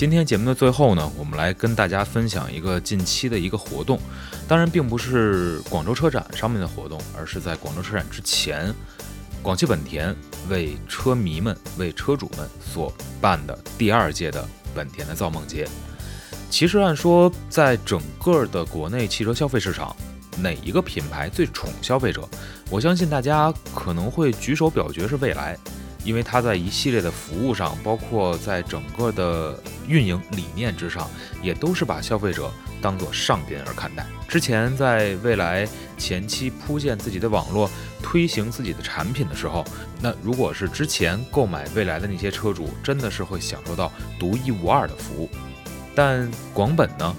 今天节目的最后呢，我们来跟大家分享一个近期的一个活动，当然并不是广州车展上面的活动，而是在广州车展之前，广汽本田为车迷们、为车主们所办的第二届的本田的造梦节。其实按说，在整个的国内汽车消费市场，哪一个品牌最宠消费者？我相信大家可能会举手表决是蔚来。因为它在一系列的服务上，包括在整个的运营理念之上，也都是把消费者当做上宾而看待。之前在未来前期铺建自己的网络、推行自己的产品的时候，那如果是之前购买未来的那些车主，真的是会享受到独一无二的服务。但广本呢，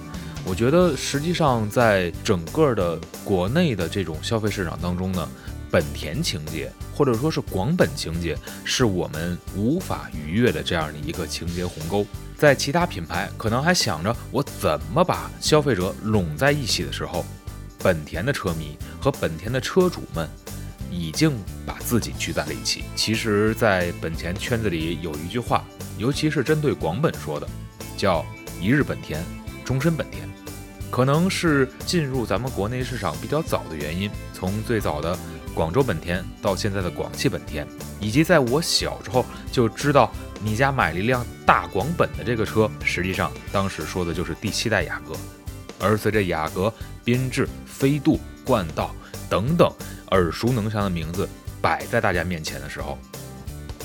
我觉得实际上在整个的国内的这种消费市场当中呢。本田情节，或者说是广本情节，是我们无法逾越的这样的一个情节鸿沟。在其他品牌可能还想着我怎么把消费者拢在一起的时候，本田的车迷和本田的车主们已经把自己聚在了一起。其实，在本田圈子里有一句话，尤其是针对广本说的，叫“一日本田，终身本田”。可能是进入咱们国内市场比较早的原因，从最早的。广州本田到现在的广汽本田，以及在我小时候就知道你家买了一辆大广本的这个车，实际上当时说的就是第七代雅阁。而随着雅阁、缤智、飞度、冠道等等耳熟能详的名字摆在大家面前的时候，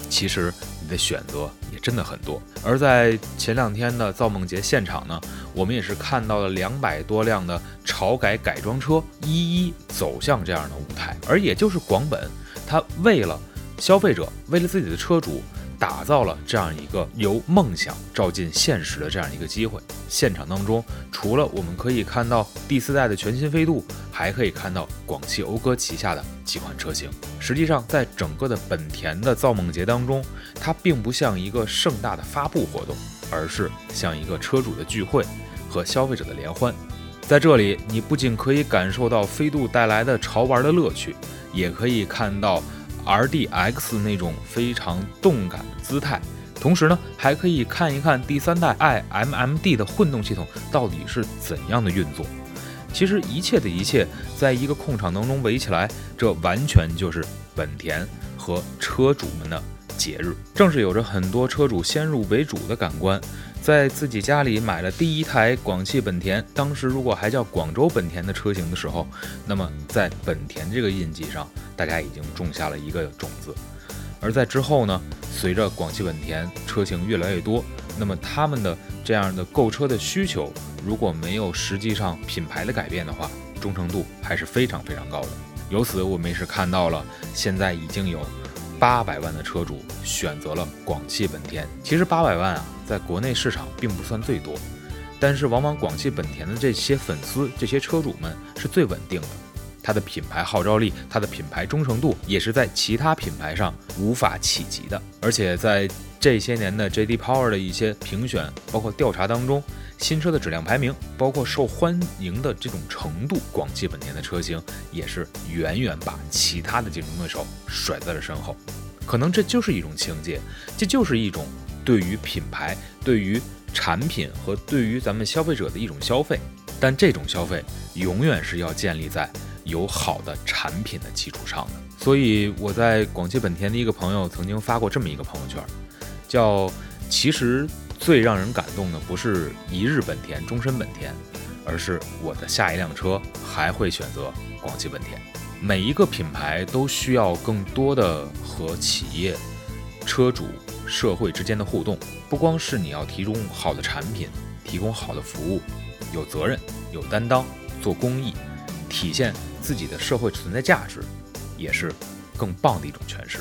其实你的选择也真的很多。而在前两天的造梦节现场呢，我们也是看到了两百多辆的潮改改装车一一走向这样的舞台。而也就是广本，它为了消费者，为了自己的车主，打造了这样一个由梦想照进现实的这样一个机会。现场当中，除了我们可以看到第四代的全新飞度，还可以看到广汽讴歌旗下的几款车型。实际上，在整个的本田的造梦节当中，它并不像一个盛大的发布活动，而是像一个车主的聚会和消费者的联欢。在这里，你不仅可以感受到飞度带来的潮玩的乐趣，也可以看到 R D X 那种非常动感的姿态。同时呢，还可以看一看第三代 i M M D 的混动系统到底是怎样的运作。其实一切的一切，在一个空场当中围起来，这完全就是本田和车主们的节日。正是有着很多车主先入为主的感官。在自己家里买了第一台广汽本田，当时如果还叫广州本田的车型的时候，那么在本田这个印记上，大家已经种下了一个种子。而在之后呢，随着广汽本田车型越来越多，那么他们的这样的购车的需求，如果没有实际上品牌的改变的话，忠诚度还是非常非常高的。由此我们也是看到了，现在已经有八百万的车主选择了广汽本田。其实八百万啊。在国内市场并不算最多，但是往往广汽本田的这些粉丝、这些车主们是最稳定的，它的品牌号召力、它的品牌忠诚度也是在其他品牌上无法企及的。而且在这些年的 J.D. Power 的一些评选，包括调查当中，新车的质量排名，包括受欢迎的这种程度，广汽本田的车型也是远远把其他的竞争对手甩在了身后。可能这就是一种情节，这就是一种。对于品牌、对于产品和对于咱们消费者的一种消费，但这种消费永远是要建立在有好的产品的基础上的。所以我在广汽本田的一个朋友曾经发过这么一个朋友圈，叫“其实最让人感动的不是一日本田终身本田，而是我的下一辆车还会选择广汽本田。每一个品牌都需要更多的和企业、车主。”社会之间的互动，不光是你要提供好的产品，提供好的服务，有责任、有担当，做公益，体现自己的社会存在价值，也是更棒的一种诠释。